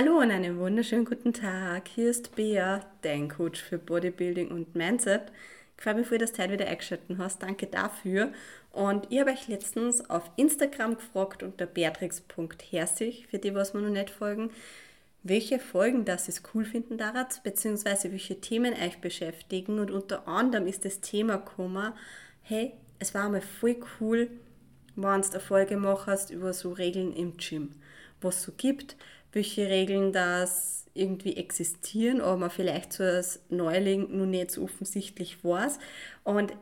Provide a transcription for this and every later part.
Hallo und einen wunderschönen guten Tag. Hier ist Bea, dein Coach für Bodybuilding und Mindset. Ich freue mich dass du heute wieder eingeschaltet hast. Danke dafür. Und ich habe euch letztens auf Instagram gefragt unter beatrix.herzig, für die, was mir noch nicht folgen, welche Folgen das es cool finden darat, beziehungsweise welche Themen euch beschäftigen. Und unter anderem ist das Thema gekommen, hey, es war mal voll cool, wenn du eine Folge machst über so Regeln im Gym, was es so gibt, welche Regeln das irgendwie existieren, aber man vielleicht so als Neuling noch nicht so offensichtlich weiß. Und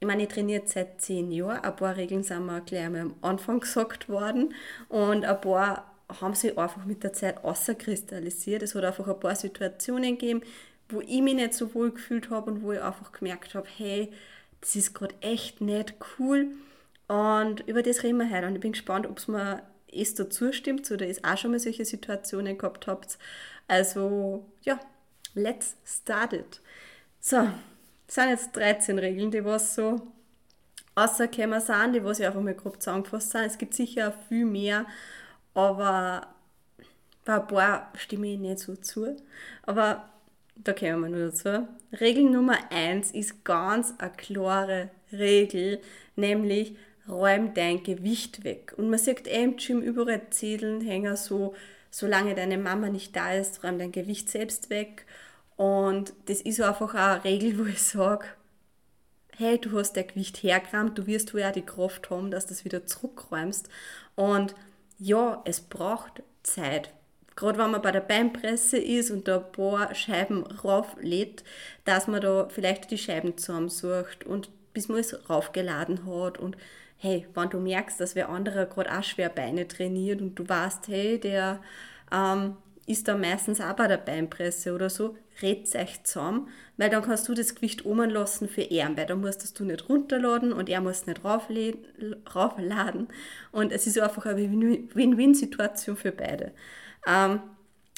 ich meine, ich trainiere seit zehn Jahren. Ein paar Regeln sind mir gleich einmal am Anfang gesagt worden und ein paar haben sich einfach mit der Zeit außerkristallisiert. Es hat einfach ein paar Situationen gegeben, wo ich mich nicht so wohl gefühlt habe und wo ich einfach gemerkt habe, hey, das ist gerade echt nicht cool. Und über das reden wir heute. Und ich bin gespannt, ob es mir Esther zustimmt oder es auch schon mal solche Situationen gehabt habt. Also ja, let's start it. So, das sind jetzt 13 Regeln, die was so rausgekommen sind, die was ich einfach mal grob zusammengefasst sind. Es gibt sicher viel mehr, aber bei ein paar stimme ich nicht so zu. Aber da kommen wir nur dazu. Regel Nummer 1 ist ganz eine klare Regel, nämlich räum dein Gewicht weg. Und man sieht eh im Gym überall Zetteln, Hänger so, solange deine Mama nicht da ist, räum dein Gewicht selbst weg. Und das ist einfach auch eine Regel, wo ich sage, hey, du hast dein Gewicht hergerammt, du wirst wohl ja die Kraft haben, dass du das wieder zurückräumst. Und ja, es braucht Zeit. Gerade wenn man bei der Beinpresse ist und da ein paar Scheiben rauflädt, dass man da vielleicht die Scheiben zusammensucht und bis man es raufgeladen hat und hey, wenn du merkst, dass wer anderer gerade auch schwer Beine trainiert und du weißt, hey, der ähm, ist da meistens auch bei der Beinpresse oder so, redet euch zusammen, weil dann kannst du das Gewicht oben lassen für ihn, weil dann musst du nicht runterladen und er muss nicht raufladen und es ist einfach eine Win-Win-Situation für beide. Ähm,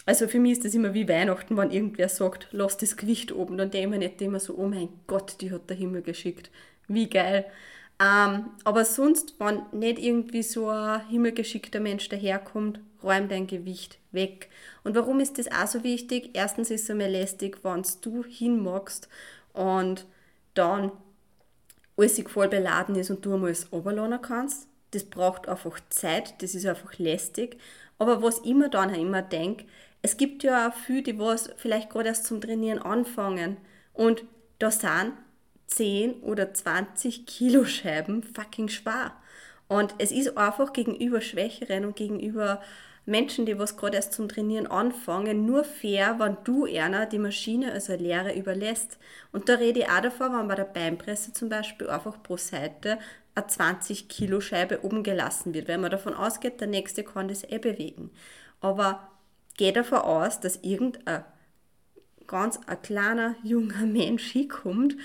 also für mich ist das immer wie Weihnachten, wenn irgendwer sagt, lass das Gewicht oben, dann denke ich mir nicht immer so, oh mein Gott, die hat der Himmel geschickt. Wie geil. Ähm, aber sonst, wenn nicht irgendwie so ein himmelgeschickter Mensch daherkommt, räum dein Gewicht weg. Und warum ist das auch so wichtig? Erstens ist es einmal lästig, wenn du hinmachst und dann alles voll beladen ist und du einmal alles runterladen kannst. Das braucht einfach Zeit, das ist einfach lästig. Aber was ich mir dann auch immer denke, es gibt ja auch viele, die was vielleicht gerade erst zum Trainieren anfangen und da sind 10 oder 20 Kilo Scheiben fucking schwer. Und es ist einfach gegenüber Schwächeren und gegenüber Menschen, die was gerade erst zum Trainieren anfangen, nur fair, wenn du einer die Maschine als eine Lehre überlässt. Und da rede ich auch davon, wenn bei der Beinpresse zum Beispiel einfach pro Seite eine 20 Kilo Scheibe oben gelassen wird, weil man davon ausgeht, der nächste kann das eh bewegen. Aber geh davon aus, dass irgendein ganz ein kleiner, junger Mensch hinkommt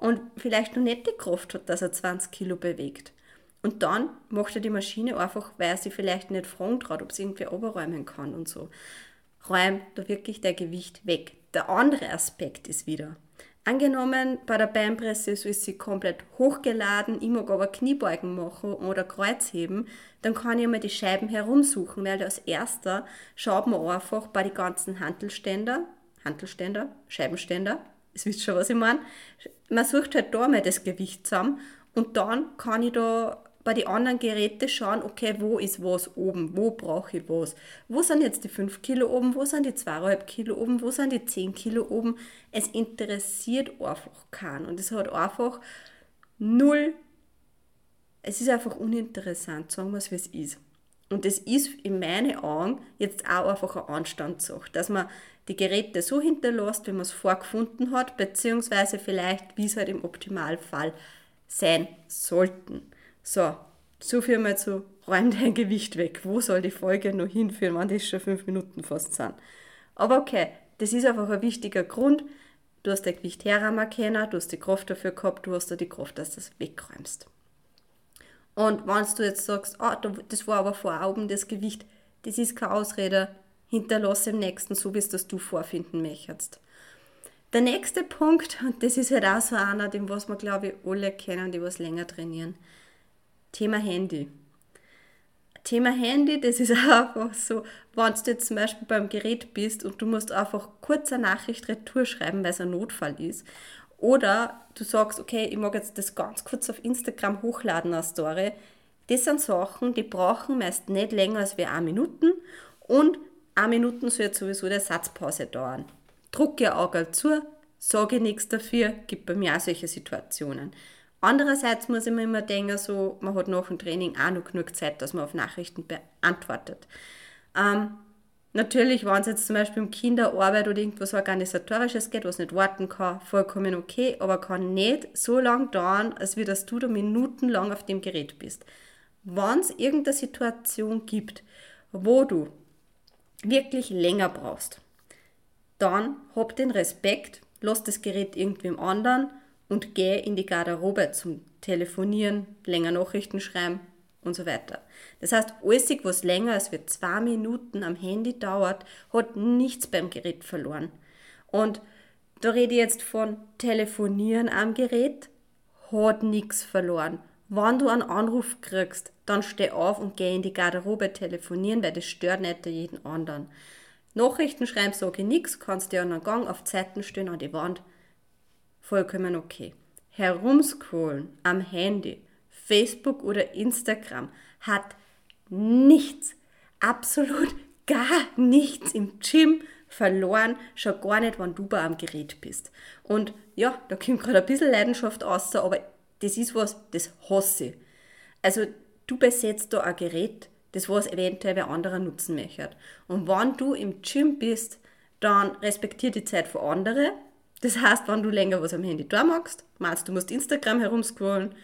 und vielleicht noch nicht die Kraft hat, dass er 20 Kilo bewegt. Und dann macht er die Maschine einfach, weil er sich vielleicht nicht fragen traut, ob sie irgendwie oberräumen kann und so. Räum da wirklich der Gewicht weg. Der andere Aspekt ist wieder, Angenommen, bei der Beinpresse so ist sie komplett hochgeladen, ich mag aber Kniebeugen machen oder Kreuzheben, dann kann ich mal die Scheiben herumsuchen, weil als erster schaut man einfach bei den ganzen Hantelständer, Hantelständer, Scheibenständer, Ihr wisst schon, was ich meine. Man sucht halt da mal das Gewicht zusammen und dann kann ich da bei den anderen Geräten schauen, okay, wo ist was oben, wo brauche ich was, wo sind jetzt die 5 Kilo oben, wo sind die 2,5 Kilo oben, wo sind die 10 Kilo oben. Es interessiert einfach keinen und es hat einfach null, es ist einfach uninteressant, sagen wir es wie es ist. Und das ist in meinen Augen jetzt auch einfach eine Anstandssache, dass man die Geräte so hinterlässt, wie man es vorgefunden hat, beziehungsweise vielleicht, wie es halt im Optimalfall sein sollten. So, so viel mal zu räum dein Gewicht weg. Wo soll die Folge noch hinführen, wenn das schon fünf Minuten fast sind? Aber okay, das ist einfach ein wichtiger Grund. Du hast dein Gewicht herrahmen können, du hast die Kraft dafür gehabt, du hast da die Kraft, dass du das wegräumst. Und wenn du jetzt sagst, oh, das war aber vor Augen das Gewicht, das ist keine Ausrede, hinterlasse im nächsten so, wie es das du vorfinden möchtest. Der nächste Punkt, und das ist halt auch so einer, den was wir glaube ich alle kennen, die was länger trainieren. Thema Handy. Thema Handy, das ist einfach so, wenn du jetzt zum Beispiel beim Gerät bist und du musst einfach kurz eine Nachricht retour schreiben, weil es ein Notfall ist. Oder du sagst, okay, ich mag jetzt das ganz kurz auf Instagram hochladen als Story. Das sind Sachen, die brauchen meist nicht länger als wir eine Minuten und eine Minuten soll jetzt sowieso der Satzpause dauern. Drucke Auge zu, sage nichts dafür, gibt bei mir auch solche Situationen. Andererseits muss ich mir immer denken, so, man hat nach dem Training auch noch genug Zeit, dass man auf Nachrichten beantwortet. Ähm, natürlich, wenn es jetzt zum Beispiel um Kinderarbeit oder irgendwas Organisatorisches geht, was nicht warten kann, vollkommen okay, aber kann nicht so lange dauern, als wie dass du da minutenlang auf dem Gerät bist. Wenn es irgendeine Situation gibt, wo du wirklich länger brauchst, dann hab den Respekt, lass das Gerät irgendwem anderen und geh in die Garderobe zum Telefonieren, länger Nachrichten schreiben und so weiter. Das heißt, alles, was länger als für zwei Minuten am Handy dauert, hat nichts beim Gerät verloren. Und da rede ich jetzt von Telefonieren am Gerät, hat nichts verloren. Wenn du einen Anruf kriegst, dann steh auf und geh in die Garderobe telefonieren, weil das stört nicht jeden anderen. Nachrichten schreiben sage ich nichts, kannst dir an einen Gang auf Zeiten stehen an die Wand vollkommen okay. Herumscrollen am Handy, Facebook oder Instagram hat nichts, absolut gar nichts im Gym verloren, schon gar nicht, wenn du bei einem Gerät bist. Und ja, da kommt gerade ein bisschen Leidenschaft aus, aber das ist was, das hasse ich. Also du besetzt da ein Gerät, das was eventuell wer anderer nutzen möchte. Und wenn du im Gym bist, dann respektier die Zeit von anderen das heißt, wenn du länger was am Handy da magst, meinst du musst Instagram herumscrollen,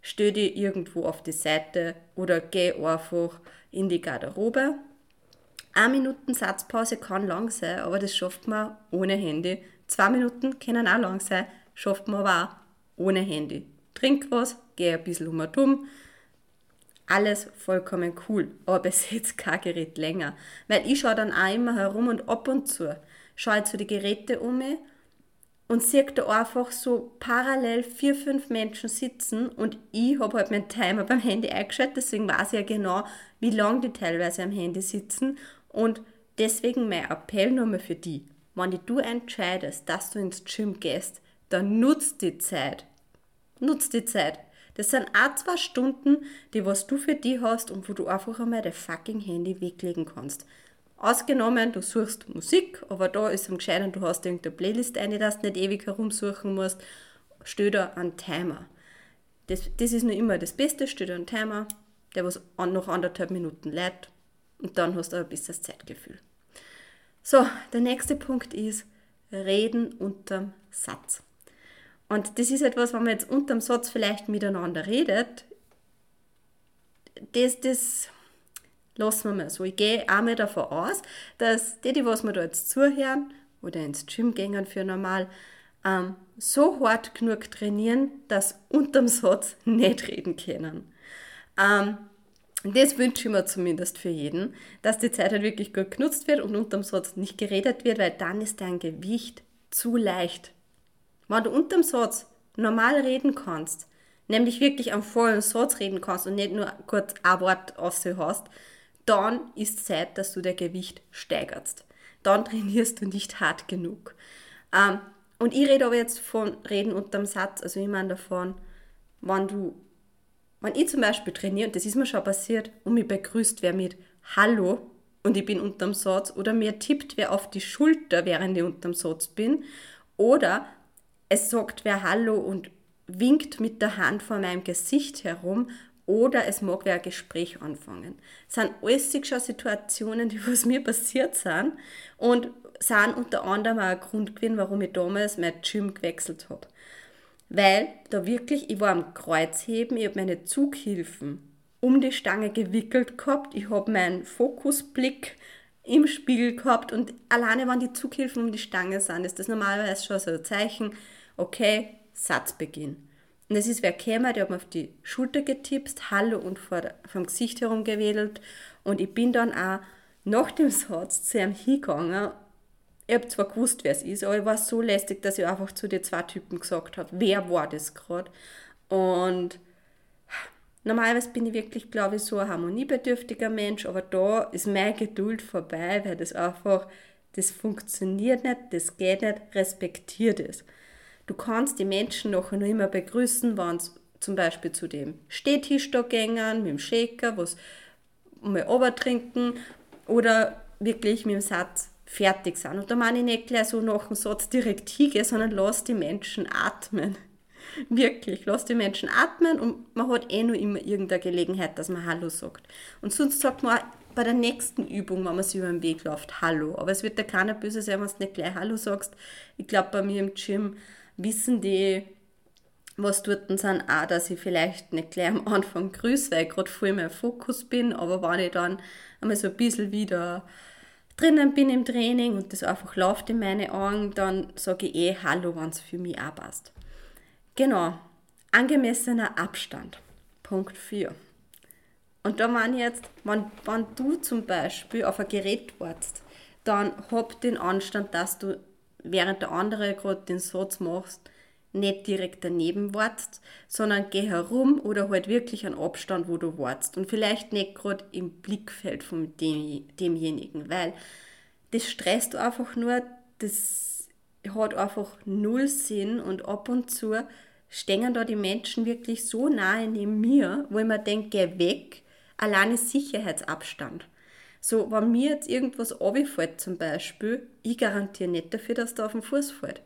stell dich irgendwo auf die Seite oder geh einfach in die Garderobe. Eine Minuten Satzpause kann lang sein, aber das schafft man ohne Handy. Zwei Minuten können auch lang sein, schafft man aber auch ohne Handy. Trink was, geh ein bisschen um und um. Alles vollkommen cool, aber bis jetzt kein Gerät länger. Weil ich schaue dann auch immer herum und ab und zu schaue ich zu die Geräte um mich und sehe da einfach so parallel vier, fünf Menschen sitzen und ich habe halt meinen Timer beim Handy eingeschaltet, deswegen weiß ich ja genau, wie lange die teilweise am Handy sitzen und deswegen mein Appell nochmal für die. Wenn du entscheidest, dass du ins Gym gehst, dann nutzt die Zeit. Nutzt die Zeit. Das sind auch zwei Stunden, die was du für die hast und wo du einfach einmal dein fucking Handy weglegen kannst. Ausgenommen, du suchst Musik, aber da ist am gescheiten, du hast irgendeine Playlist eine, dass du nicht ewig herumsuchen musst. Stell da einen Timer. Das, das ist nur immer das Beste, stell da einen Timer, der was noch anderthalb Minuten lädt und dann hast du ein bisschen Zeitgefühl. So, der nächste Punkt ist Reden unterm Satz. Und das ist etwas, wenn man jetzt unterm Satz vielleicht miteinander redet, das, das lassen wir mal so. Ich gehe auch mal davon aus, dass die, die was wir da jetzt zuhören oder ins Gym gehen für normal, ähm, so hart genug trainieren, dass unterm Satz nicht reden können. Ähm, das wünsche ich mir zumindest für jeden, dass die Zeit halt wirklich gut genutzt wird und unterm Satz nicht geredet wird, weil dann ist dein Gewicht zu leicht. Wenn du unterm Satz normal reden kannst, nämlich wirklich am vollen Satz reden kannst und nicht nur kurz ein Wort aus hast, dann ist Zeit, dass du dein Gewicht steigerst. Dann trainierst du nicht hart genug. Ähm, und ich rede aber jetzt von Reden unterm Satz, also ich meine davon, wenn du, wenn ich zum Beispiel trainiere, und das ist mir schon passiert, und mich begrüßt wer mit Hallo und ich bin unterm Satz, oder mir tippt wer auf die Schulter, während ich unterm Satz bin, oder es sagt wer Hallo und winkt mit der Hand vor meinem Gesicht herum, oder es mag wer ein Gespräch anfangen. Das sind alles schon Situationen, die was mir passiert sind und sind unter anderem auch ein Grund gewesen, warum ich damals mein Gym gewechselt habe. Weil da wirklich, ich war am Kreuzheben, ich habe meine Zughilfen um die Stange gewickelt gehabt, ich habe meinen Fokusblick im Spiegel gehabt und alleine, wenn die Zughilfen um die Stange sind, ist das normalerweise schon so ein Zeichen, okay, Satzbeginn. Und es ist wer gekommen, der hat mir auf die Schulter getipst, Hallo und vor, vom Gesicht herum gewedelt. Und ich bin dann auch nach dem Satz zu ihm hingegangen. Ich habe zwar gewusst, wer es ist, aber ich war so lästig, dass ich einfach zu den zwei Typen gesagt habe, wer war das gerade. Und Normalerweise bin ich wirklich, glaube ich, so ein harmoniebedürftiger Mensch, aber da ist meine Geduld vorbei, weil das einfach, das funktioniert nicht, das geht nicht, respektiert es. Du kannst die Menschen noch immer begrüßen, wenn sie zum Beispiel zu dem Stehtisch da gängen, mit dem Shaker, was mal trinken oder wirklich mit dem Satz fertig sind. Und da meine ich nicht gleich so nach dem Satz direkt hingehen, sondern lass die Menschen atmen. Wirklich, lass die Menschen atmen und man hat eh nur immer irgendeine Gelegenheit, dass man Hallo sagt. Und sonst sagt man auch bei der nächsten Übung, wenn man sich über den Weg läuft, Hallo. Aber es wird dir keiner böse sein, wenn du nicht gleich Hallo sagst. Ich glaube, bei mir im Gym wissen die, was dort sind, auch, dass ich vielleicht nicht gleich am Anfang grüße, weil ich gerade voll mehr Fokus bin, aber wenn ich dann einmal so ein bisschen wieder drinnen bin im Training und das einfach läuft in meine Augen, dann sage ich eh Hallo, wenn es für mich auch passt. Genau, angemessener Abstand. Punkt 4. Und da meine ich jetzt, wenn, wenn du zum Beispiel auf ein Gerät wartest, dann hab den Anstand, dass du während der andere gerade den Satz machst, nicht direkt daneben wartest, sondern geh herum oder halt wirklich einen Abstand, wo du wartest. Und vielleicht nicht gerade im Blickfeld von dem, demjenigen, weil das stresst einfach nur, das hat einfach null Sinn und ab und zu stehen da die Menschen wirklich so nahe neben mir, wo ich mir denke, geh weg, alleine Sicherheitsabstand. So, wenn mir jetzt irgendwas runterfällt zum Beispiel, ich garantiere nicht dafür, dass du auf den Fuß fällt.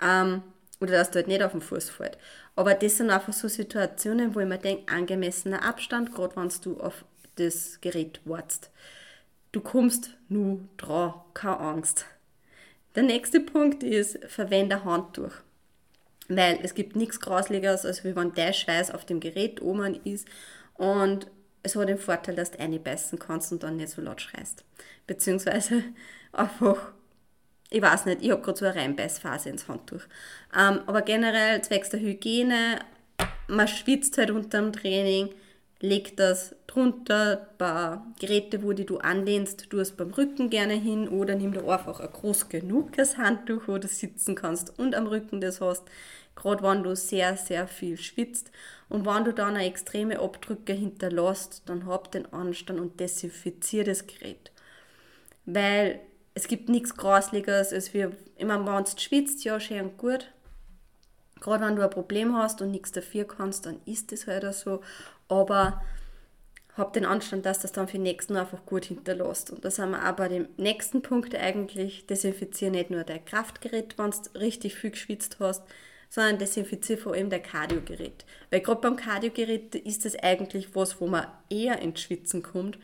Ähm, oder dass du halt nicht auf den Fuß fällt. Aber das sind einfach so Situationen, wo ich mir denke, angemessener Abstand, gerade wenn du auf das Gerät wartest. Du kommst nur dran, keine Angst. Der nächste Punkt ist, verwende Handtuch. Weil es gibt nichts Grausligeres, als wenn der Schweiß auf dem Gerät oben ist und es hat den Vorteil, dass du reinbeißen kannst und dann nicht so laut schreist. Beziehungsweise einfach, ich weiß nicht, ich habe gerade so eine Reinbeißphase ins Handtuch. Ähm, aber generell, zwecks der Hygiene, man schwitzt halt unter dem Training, leg das drunter, ein paar Geräte, wo die du anlehnst, du es beim Rücken gerne hin oder nimm dir einfach ein groß genuges Handtuch, wo du sitzen kannst und am Rücken das hast, gerade wenn du sehr, sehr viel schwitzt. Und wenn du dann eine extreme Abdrücke hinterlässt, dann hab den Anstand und desinfizier das Gerät. Weil es gibt nichts Grausligeres, als wir, meine, wenn du schwitzt, ja, schön und gut. Gerade wenn du ein Problem hast und nichts dafür kannst, dann ist das halt auch so aber hab den Anstand, dass das dann für den nächsten einfach gut hinterlässt. Und da sind wir auch bei dem nächsten Punkt eigentlich, desinfiziere nicht nur dein Kraftgerät, wenn du richtig viel geschwitzt hast, sondern desinfiziere vor allem dein Kardiogerät. Weil gerade beim Kardiogerät ist das eigentlich was, wo man eher ins Schwitzen kommt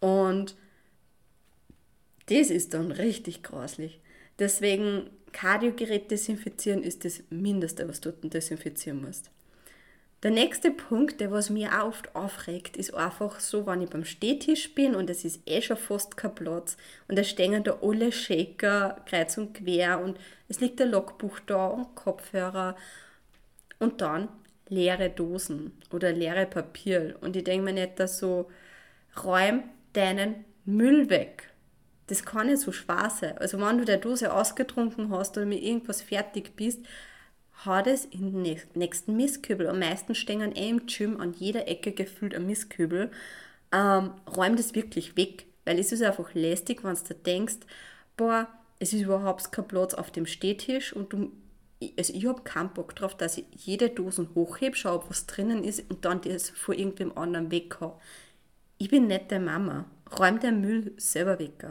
und das ist dann richtig grauslich. Deswegen Kardiogerät desinfizieren ist das Mindeste, was du desinfizieren musst. Der nächste Punkt, der was mir auch oft aufregt, ist einfach so, wenn ich beim Stehtisch bin und es ist eh schon fast kein Platz und da stehen da alle Shaker kreuz und quer und es liegt ein Logbuch da und Kopfhörer und dann leere Dosen oder leere Papier und ich denke mir nicht, dass so, räum deinen Müll weg. Das kann nicht so schwer sein. Also wenn du der Dose ausgetrunken hast oder mit irgendwas fertig bist, das in den nächsten Mistkübel. Am meisten stehen eh im Gym an jeder Ecke gefühlt ein Mistkübel. Ähm, räum das wirklich weg, weil es ist einfach lästig, wenn du denkst, boah, es ist überhaupt kein Platz auf dem Stehtisch und du, also ich habe keinen Bock drauf, dass ich jede Dose hochhebe, schaue, was drinnen ist und dann das vor irgendwem anderen weghaue. Ich bin nicht der Mama. Räum den Müll selber weg.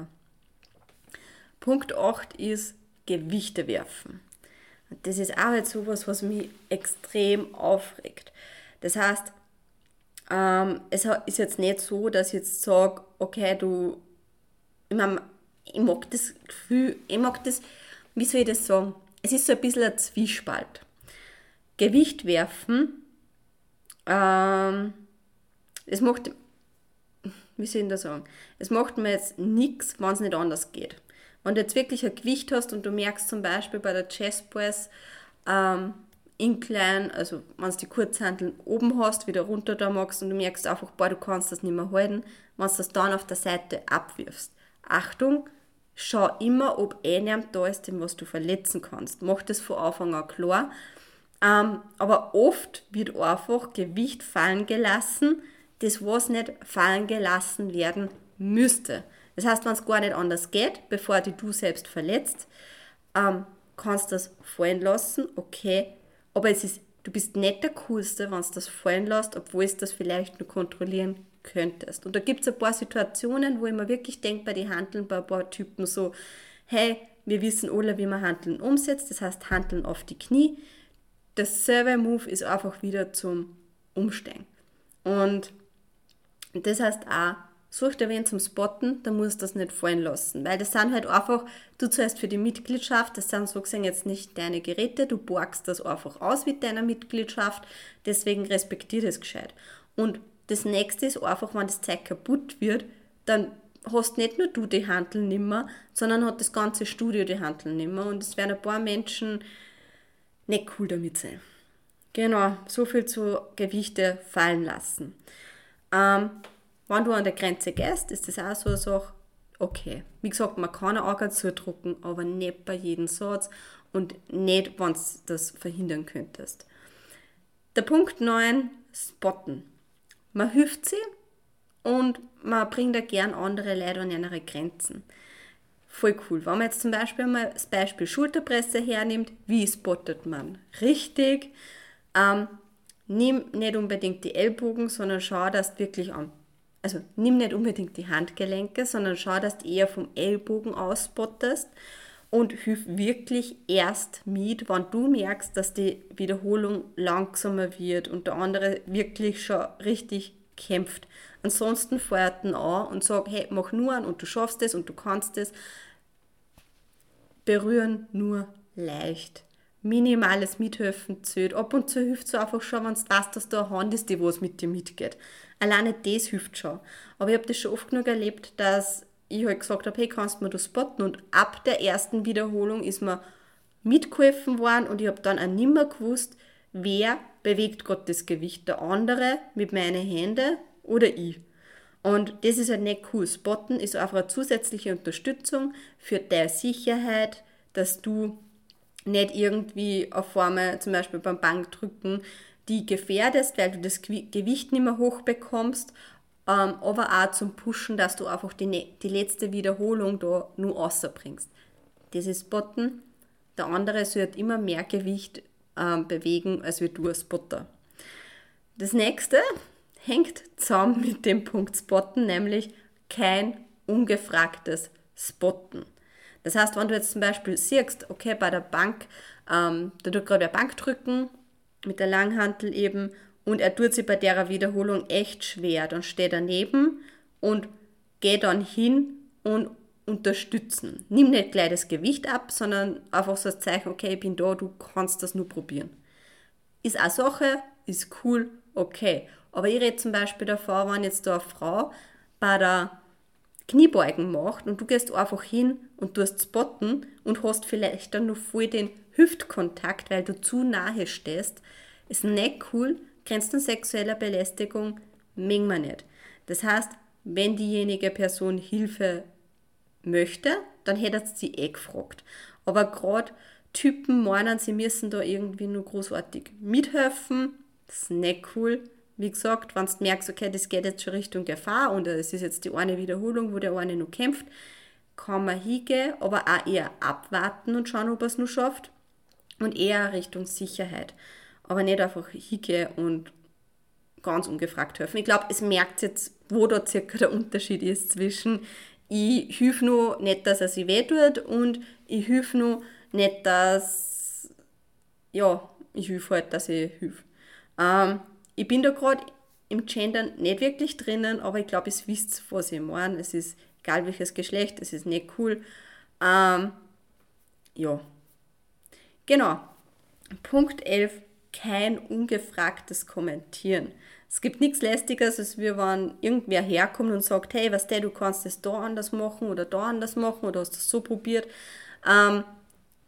Punkt 8 ist Gewichte werfen. Das ist auch jetzt sowas, was mich extrem aufregt. Das heißt, ähm, es ist jetzt nicht so, dass ich jetzt sage, okay, du, ich, mein, ich mag das Gefühl, ich mag das, wie soll ich das sagen? Es ist so ein bisschen ein Zwiespalt. Gewicht werfen, ähm, es macht, wie soll ich das sagen? Es macht mir jetzt nichts, wenn es nicht anders geht. Wenn du jetzt wirklich ein Gewicht hast und du merkst zum Beispiel bei der Chest Press ähm, Incline, also wenn du die Kurzhanteln oben hast, wieder runter da magst und du merkst einfach, boah, du kannst das nicht mehr halten, wenn du das dann auf der Seite abwirfst. Achtung, schau immer, ob eh niemand da ist, den was du verletzen kannst. Mach das von Anfang an klar. Ähm, aber oft wird einfach Gewicht fallen gelassen, das was nicht fallen gelassen werden müsste. Das heißt, wenn es gar nicht anders geht, bevor die du selbst verletzt, ähm, kannst du das fallen lassen, okay, aber es ist, du bist nicht der Coolste, wenn du das fallen lässt, obwohl du das vielleicht nur kontrollieren könntest. Und da gibt es ein paar Situationen, wo ich mir wirklich denke, bei den Handeln, bei ein paar Typen so, hey, wir wissen alle, wie man Handeln umsetzt, das heißt Handeln auf die Knie. Das Server-Move ist einfach wieder zum Umsteigen. Und das heißt auch, such dir wen zum Spotten, dann musst du das nicht fallen lassen. Weil das sind halt einfach, du zuerst für die Mitgliedschaft, das sind so gesehen jetzt nicht deine Geräte, du borgst das einfach aus mit deiner Mitgliedschaft, deswegen respektier das gescheit. Und das nächste ist einfach, wenn das Zeug kaputt wird, dann hast nicht nur du die Handel nimmer, sondern hat das ganze Studio die Handel nimmer und es werden ein paar Menschen nicht cool damit sein. Genau, so viel zu Gewichte fallen lassen. Ähm, wenn du an der Grenze gehst, ist das auch so eine Sache, okay. Wie gesagt, man kann ein Auge zudrucken, aber nicht bei jedem Satz und nicht, wenn du das verhindern könntest. Der Punkt 9, Spotten. Man hilft sie und man bringt auch gern andere Leute an ihre Grenzen. Voll cool. Wenn man jetzt zum Beispiel mal das Beispiel Schulterpresse hernimmt, wie spottet man? Richtig. Ähm, nimm nicht unbedingt die Ellbogen, sondern schau, dass du wirklich an also nimm nicht unbedingt die Handgelenke, sondern schau, dass du eher vom Ellbogen aus spottest und hilf wirklich erst mit, wenn du merkst, dass die Wiederholung langsamer wird und der andere wirklich schon richtig kämpft. Ansonsten feuert ihn an und sag, hey, mach nur an und du schaffst es und du kannst es. Berühren nur leicht. Minimales Mithelfen zählt. Ab und zu hilft es einfach schon, wenn du weißt, dass da eine Hand ist, die was mit dir mitgeht. Alleine das hilft schon. Aber ich habe das schon oft genug erlebt, dass ich halt gesagt habe, hey, kannst du mir das spotten? Und ab der ersten Wiederholung ist mir mitgeholfen worden und ich habe dann auch nimmer gewusst, wer bewegt gerade das Gewicht. Der andere mit meinen Händen oder ich. Und das ist halt nicht cool. Spotten ist einfach eine zusätzliche Unterstützung für deine Sicherheit, dass du nicht irgendwie auf Formen, zum Beispiel beim Bankdrücken, die gefährdest, weil du das Gewicht nicht mehr hochbekommst, ähm, aber auch zum Pushen, dass du einfach die, ne-, die letzte Wiederholung da nur außerbringst. Das ist Spotten. Der andere sollte immer mehr Gewicht ähm, bewegen, als wie du als Spotter. Das nächste hängt zusammen mit dem Punkt Spotten, nämlich kein ungefragtes Spotten. Das heißt, wenn du jetzt zum Beispiel siehst, okay, bei der Bank, ähm, da tut gerade eine Bank drücken mit der Langhantel eben und er tut sich bei der Wiederholung echt schwer, dann steh daneben und geh dann hin und unterstützen. Nimm nicht gleich das Gewicht ab, sondern einfach so das Zeichen, okay, ich bin da, du kannst das nur probieren. Ist eine Sache, ist cool, okay. Aber ich rede zum Beispiel davor, wenn jetzt da eine Frau bei der Kniebeugen macht und du gehst einfach hin und tust spotten und hast vielleicht dann noch voll den Hüftkontakt, weil du zu nahe stehst, ist nicht cool, grenzt an sexueller Belästigung, mengen wir nicht. Das heißt, wenn diejenige Person Hilfe möchte, dann hätte sie eh gefragt. Aber gerade Typen meinen, sie müssen da irgendwie nur großartig mithelfen, das ist nicht cool wie gesagt, wenn du merkst, okay, das geht jetzt schon Richtung Gefahr und es ist jetzt die eine Wiederholung, wo der eine noch kämpft, kann man hingehen, aber auch eher abwarten und schauen, ob er es noch schafft und eher Richtung Sicherheit. Aber nicht einfach hingehen und ganz ungefragt helfen. Ich glaube, es merkt jetzt, wo da circa der Unterschied ist zwischen ich hilf nur nicht, dass er sich wehtut und ich hilf nur nicht, dass ja, ich hilf halt, dass ich hilf. Ähm, ich bin da gerade im Gendern nicht wirklich drinnen, aber ich glaube, es wisst, was ich meine. Es ist egal welches Geschlecht, es ist nicht cool. Ähm, ja. Genau. Punkt 11. Kein ungefragtes Kommentieren. Es gibt nichts Lästiges, als wir, wenn irgendwer herkommt und sagt, hey, was der, du kannst das da anders machen oder da anders machen oder hast das so probiert. Ähm,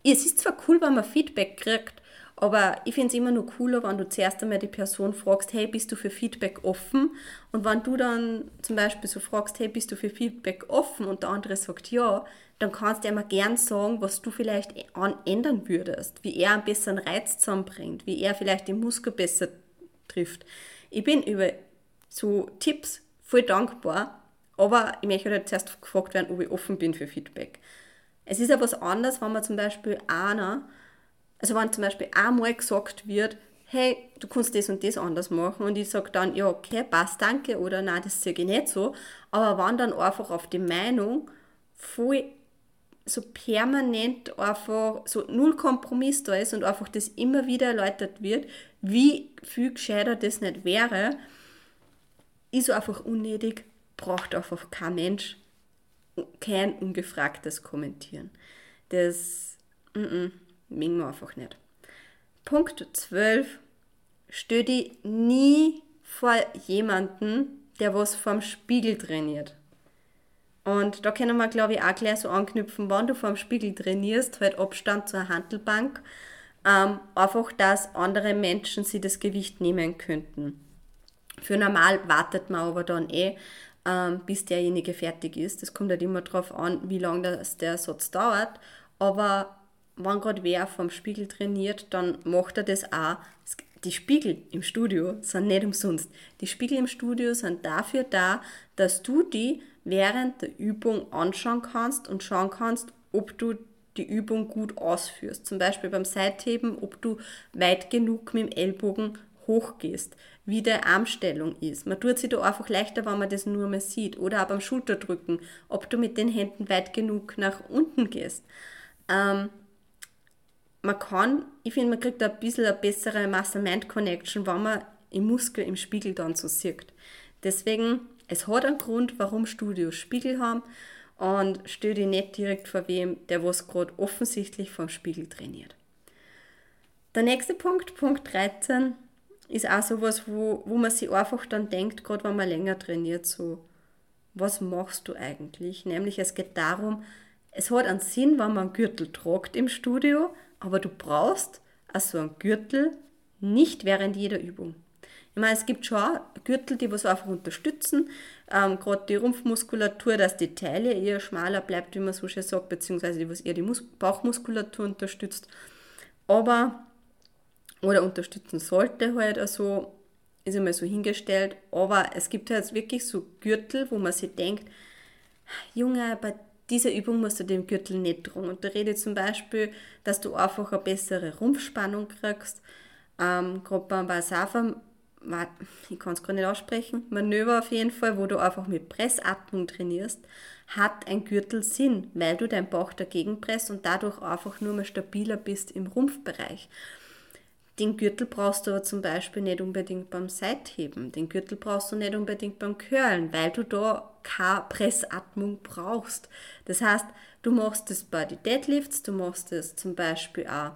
es ist zwar cool, wenn man Feedback kriegt, Aber ich finde es immer nur cooler, wenn du zuerst einmal die Person fragst, hey, bist du für Feedback offen? Und wenn du dann zum Beispiel so fragst, hey, bist du für Feedback offen? Und der andere sagt ja, dann kannst du immer gern sagen, was du vielleicht ändern würdest, wie er einen besseren Reiz zusammenbringt, wie er vielleicht den Muskel besser trifft. Ich bin über so Tipps voll dankbar, aber ich möchte halt zuerst gefragt werden, ob ich offen bin für Feedback. Es ist ja was anderes, wenn man zum Beispiel einer also wenn zum Beispiel einmal gesagt wird, hey, du kannst das und das anders machen und ich sage dann, ja, okay, passt, danke oder nein, das sehe ich nicht so. Aber wenn dann einfach auf die Meinung voll so permanent einfach so null Kompromiss da ist und einfach das immer wieder erläutert wird, wie viel gescheiter das nicht wäre, ist einfach unnötig, braucht einfach kein Mensch kein ungefragtes Kommentieren. Das, mm -mm mögen wir einfach nicht. Punkt 12. Stell dich nie vor jemanden, der was vorm Spiegel trainiert. Und da können wir, glaube ich, auch gleich so anknüpfen, wenn du vorm Spiegel trainierst, halt Abstand zur Handelbank, ähm, einfach, dass andere Menschen sie das Gewicht nehmen könnten. Für normal wartet man aber dann eh, ähm, bis derjenige fertig ist. Das kommt halt immer darauf an, wie lange der Satz dauert. Aber wenn gerade wer vom Spiegel trainiert, dann macht er das auch. Die Spiegel im Studio sind nicht umsonst. Die Spiegel im Studio sind dafür da, dass du die während der Übung anschauen kannst und schauen kannst, ob du die Übung gut ausführst. Zum Beispiel beim Seitheben, ob du weit genug mit dem Ellbogen hochgehst, wie der Armstellung ist. Man tut sich da einfach leichter, wenn man das nur mal sieht. Oder auch beim Schulterdrücken, ob du mit den Händen weit genug nach unten gehst. Ähm, man kann, ich finde, man kriegt ein bisschen eine bessere Muscle-Mind-Connection, wenn man im Muskel im Spiegel dann so sieht. Deswegen, es hat einen Grund, warum Studios Spiegel haben und stell dich nicht direkt vor wem, der was gerade offensichtlich vom Spiegel trainiert. Der nächste Punkt, Punkt 13, ist auch sowas, wo, wo man sich einfach dann denkt, gerade wenn man länger trainiert, so, was machst du eigentlich? Nämlich es geht darum, es hat einen Sinn, wenn man einen Gürtel tragt im Studio, aber du brauchst also einen Gürtel nicht während jeder Übung. Ich meine, es gibt schon Gürtel, die was einfach unterstützen, ähm, gerade die Rumpfmuskulatur, dass die Taille eher schmaler bleibt, wie man so schön sagt, beziehungsweise die was eher die Mus Bauchmuskulatur unterstützt. Aber, oder unterstützen sollte halt, also ist einmal so hingestellt, aber es gibt halt wirklich so Gürtel, wo man sich denkt, Junge, bei diese Übung musst du den Gürtel nicht tragen. Und da rede ich zum Beispiel, dass du einfach eine bessere Rumpfspannung kriegst. Ähm, Gerade beim Basafa, ich kann es gar nicht aussprechen, Manöver auf jeden Fall, wo du einfach mit Pressatmung trainierst, hat ein Gürtel Sinn, weil du deinen Bauch dagegen presst und dadurch einfach nur mehr stabiler bist im Rumpfbereich. Den Gürtel brauchst du aber zum Beispiel nicht unbedingt beim Seitheben. Den Gürtel brauchst du nicht unbedingt beim Curlen, weil du da keine Pressatmung brauchst. Das heißt, du machst das bei den Deadlifts, du machst das zum Beispiel auch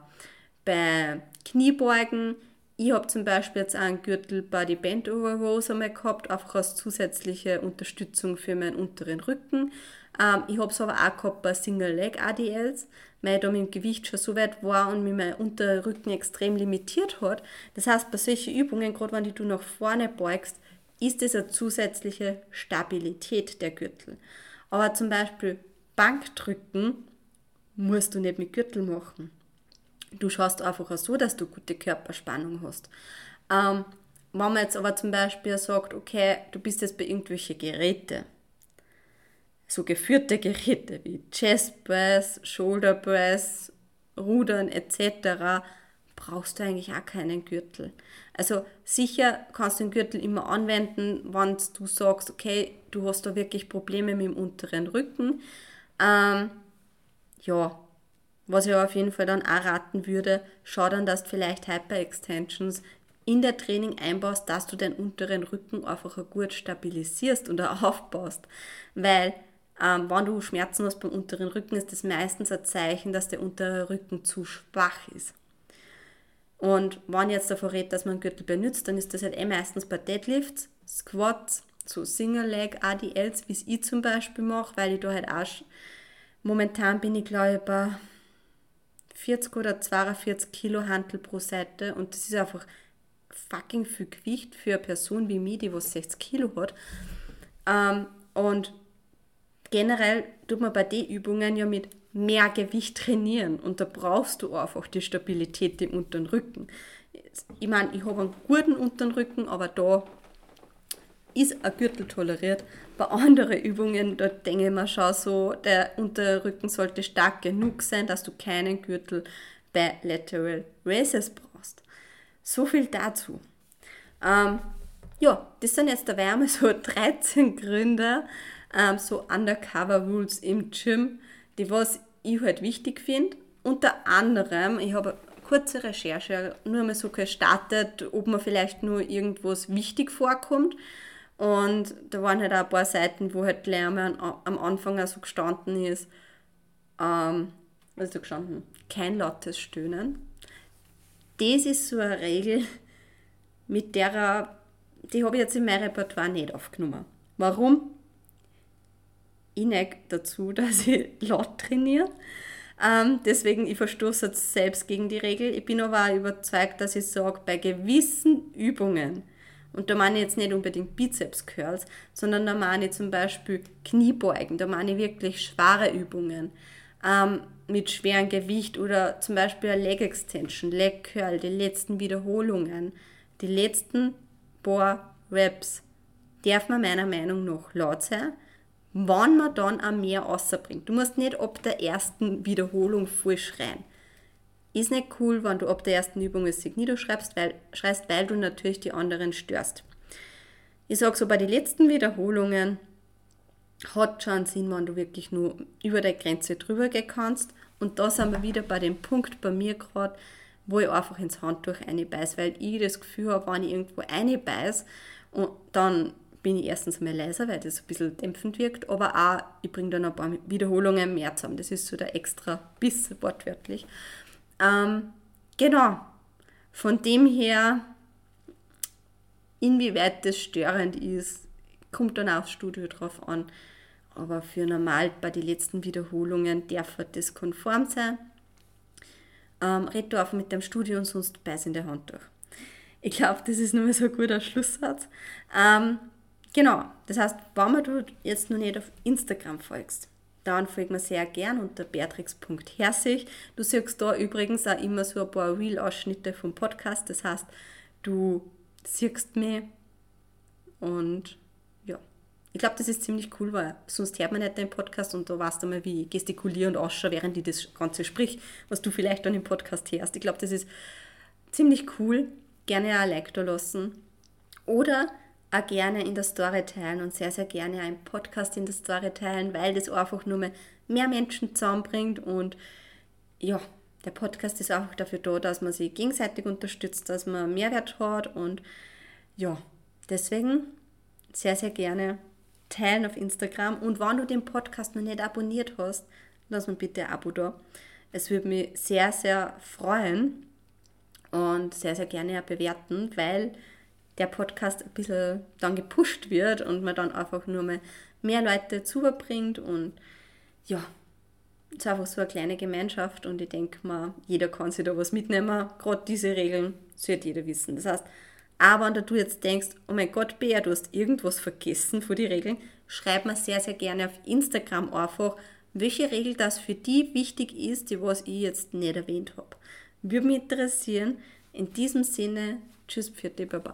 bei Kniebeugen. Ich habe zum Beispiel jetzt auch einen Gürtel bei den Bend Over Rows einmal gehabt, einfach als zusätzliche Unterstützung für meinen unteren Rücken. Ähm, ich habe es aber auch gehabt bei Single Leg ADLs weil ich da mit dem Gewicht schon so weit war und mich mein Unterrücken extrem limitiert hat. Das heißt, bei solchen Übungen, gerade wenn du nach vorne beugst, ist es eine zusätzliche Stabilität der Gürtel. Aber zum Beispiel Bankdrücken musst du nicht mit Gürtel machen. Du schaust einfach so, dass du gute Körperspannung hast. Ähm, wenn man jetzt aber zum Beispiel sagt, okay, du bist jetzt bei irgendwelchen Geräten, so geführte Geräte wie Chest Press, Shoulder Press, Rudern etc. brauchst du eigentlich auch keinen Gürtel. Also sicher kannst du den Gürtel immer anwenden, wenn du sagst, okay, du hast da wirklich Probleme mit dem unteren Rücken. Ähm, ja, was ich auf jeden Fall dann auch raten würde, schau dann, dass du vielleicht Hyper-Extensions in der Training einbaust, dass du deinen unteren Rücken einfach gut stabilisierst und aufbaust. Weil ähm, wenn du Schmerzen hast beim unteren Rücken, ist das meistens ein Zeichen, dass der untere Rücken zu schwach ist. Und wenn jetzt davor redet, dass man Gürtel benutzt, dann ist das halt eh meistens bei Deadlifts, Squats, so Single Leg ADLs, wie es ich zum Beispiel mache, weil ich da halt auch momentan bin ich glaube ich bei 40 oder 42 Kilo Hantel pro Seite und das ist einfach fucking viel Gewicht für eine Person wie mich, die was 60 Kilo hat. Ähm, und generell tut man bei den Übungen ja mit mehr Gewicht trainieren und da brauchst du einfach die Stabilität im unteren Rücken. Ich meine, ich habe einen guten unteren Rücken, aber da ist ein Gürtel toleriert. Bei anderen Übungen, da denke ich mir schon so, der Unterrücken sollte stark genug sein, dass du keinen Gürtel bei Lateral Raises brauchst. So viel dazu. Ähm, ja, das sind jetzt der Wärme so 13 Gründe, ähm, so Undercover Rules im Gym, die was ich halt wichtig finde. Unter anderem, ich habe kurze Recherche nur mal so gestartet, ob mir vielleicht nur irgendwas wichtig vorkommt. Und da waren halt auch ein paar Seiten, wo halt gleich am Anfang auch so gestanden ist, ähm, da gestanden? Kein lautes Stöhnen. Das ist so eine Regel, mit der, die habe ich jetzt in mein Repertoire nicht aufgenommen. Warum? Ich neige dazu, dass ich laut trainiere. Ähm, deswegen, ich verstoße jetzt selbst gegen die Regel. Ich bin aber auch überzeugt, dass ich sage, bei gewissen Übungen, und da meine ich jetzt nicht unbedingt Bizeps-Curls, sondern da meine ich zum Beispiel Kniebeugen, da meine ich wirklich schwere Übungen ähm, mit schwerem Gewicht oder zum Beispiel eine Leg Extension, Leg Curl, die letzten Wiederholungen, die letzten paar Reps, darf man meiner Meinung nach laut sein, wann man dann auch mehr rausbringt. Du musst nicht ab der ersten Wiederholung voll schreien. Ist nicht cool, wenn du ab der ersten Übung es niederschreibst, weil, schreist, weil du natürlich die anderen störst. Ich sage so, bei den letzten Wiederholungen hat schon Sinn, wenn du wirklich nur über der Grenze drüber gehen kannst. Und da sind wir wieder bei dem Punkt bei mir gerade, wo ich einfach ins Handtuch einbeiß, weil ich das Gefühl habe, wenn ich irgendwo einbeiß, und dann bin ich erstens mal leiser, weil das ein bisschen dämpfend wirkt, aber auch, ich bringe dann ein paar Wiederholungen mehr zusammen. Das ist so der extra Biss, wortwörtlich. Ähm, genau. Von dem her, inwieweit das störend ist, kommt dann aufs Studio drauf an. Aber für normal bei den letzten Wiederholungen darf das konform sein. Ähm, red du einfach mit dem Studio und sonst beiß in der Hand durch. Ich glaube, das ist nur so ein guter Schlusssatz. Ähm, genau, das heißt, wenn du jetzt noch nicht auf Instagram folgst, dann folgt mir sehr gern unter beatrix.herzig. Du siehst da übrigens auch immer so ein paar Real-Ausschnitte vom Podcast. Das heißt, du siehst mich und ja. Ich glaube, das ist ziemlich cool, weil sonst hört man nicht den Podcast und da weißt du mal, wie ich gestikuliere und ausschaue, während ich das Ganze sprich, was du vielleicht dann im Podcast hörst. Ich glaube, das ist ziemlich cool. Gerne ein Like da lassen. Oder auch gerne in der Story teilen und sehr, sehr gerne einen Podcast in der Story teilen, weil das einfach nur mehr, Menschen zusammenbringt und ja, der Podcast ist auch dafür da, dass man sich gegenseitig unterstützt, dass man Mehrwert hat und ja, deswegen sehr, sehr gerne teilen auf Instagram und wenn du den Podcast noch nicht abonniert hast, lass mir bitte ein Abo da. Es würde mich sehr, sehr freuen und sehr, sehr gerne bewerten, weil der Podcast ein bisschen dann gepusht wird und man dann einfach nur mal mehr Leute zubringt und ja, es ist einfach so eine kleine Gemeinschaft und ich denke mal, jeder kann sich da was mitnehmen. Gerade diese Regeln sollte jeder wissen. Das heißt, aber wenn du jetzt denkst, oh mein Gott, Bea, du hast irgendwas vergessen von den Regeln, schreib mir sehr, sehr gerne auf Instagram einfach, welche Regel das für die wichtig ist, die was ich jetzt nicht erwähnt habe. Würde mich interessieren. In diesem Sinne, tschüss, für die Baba.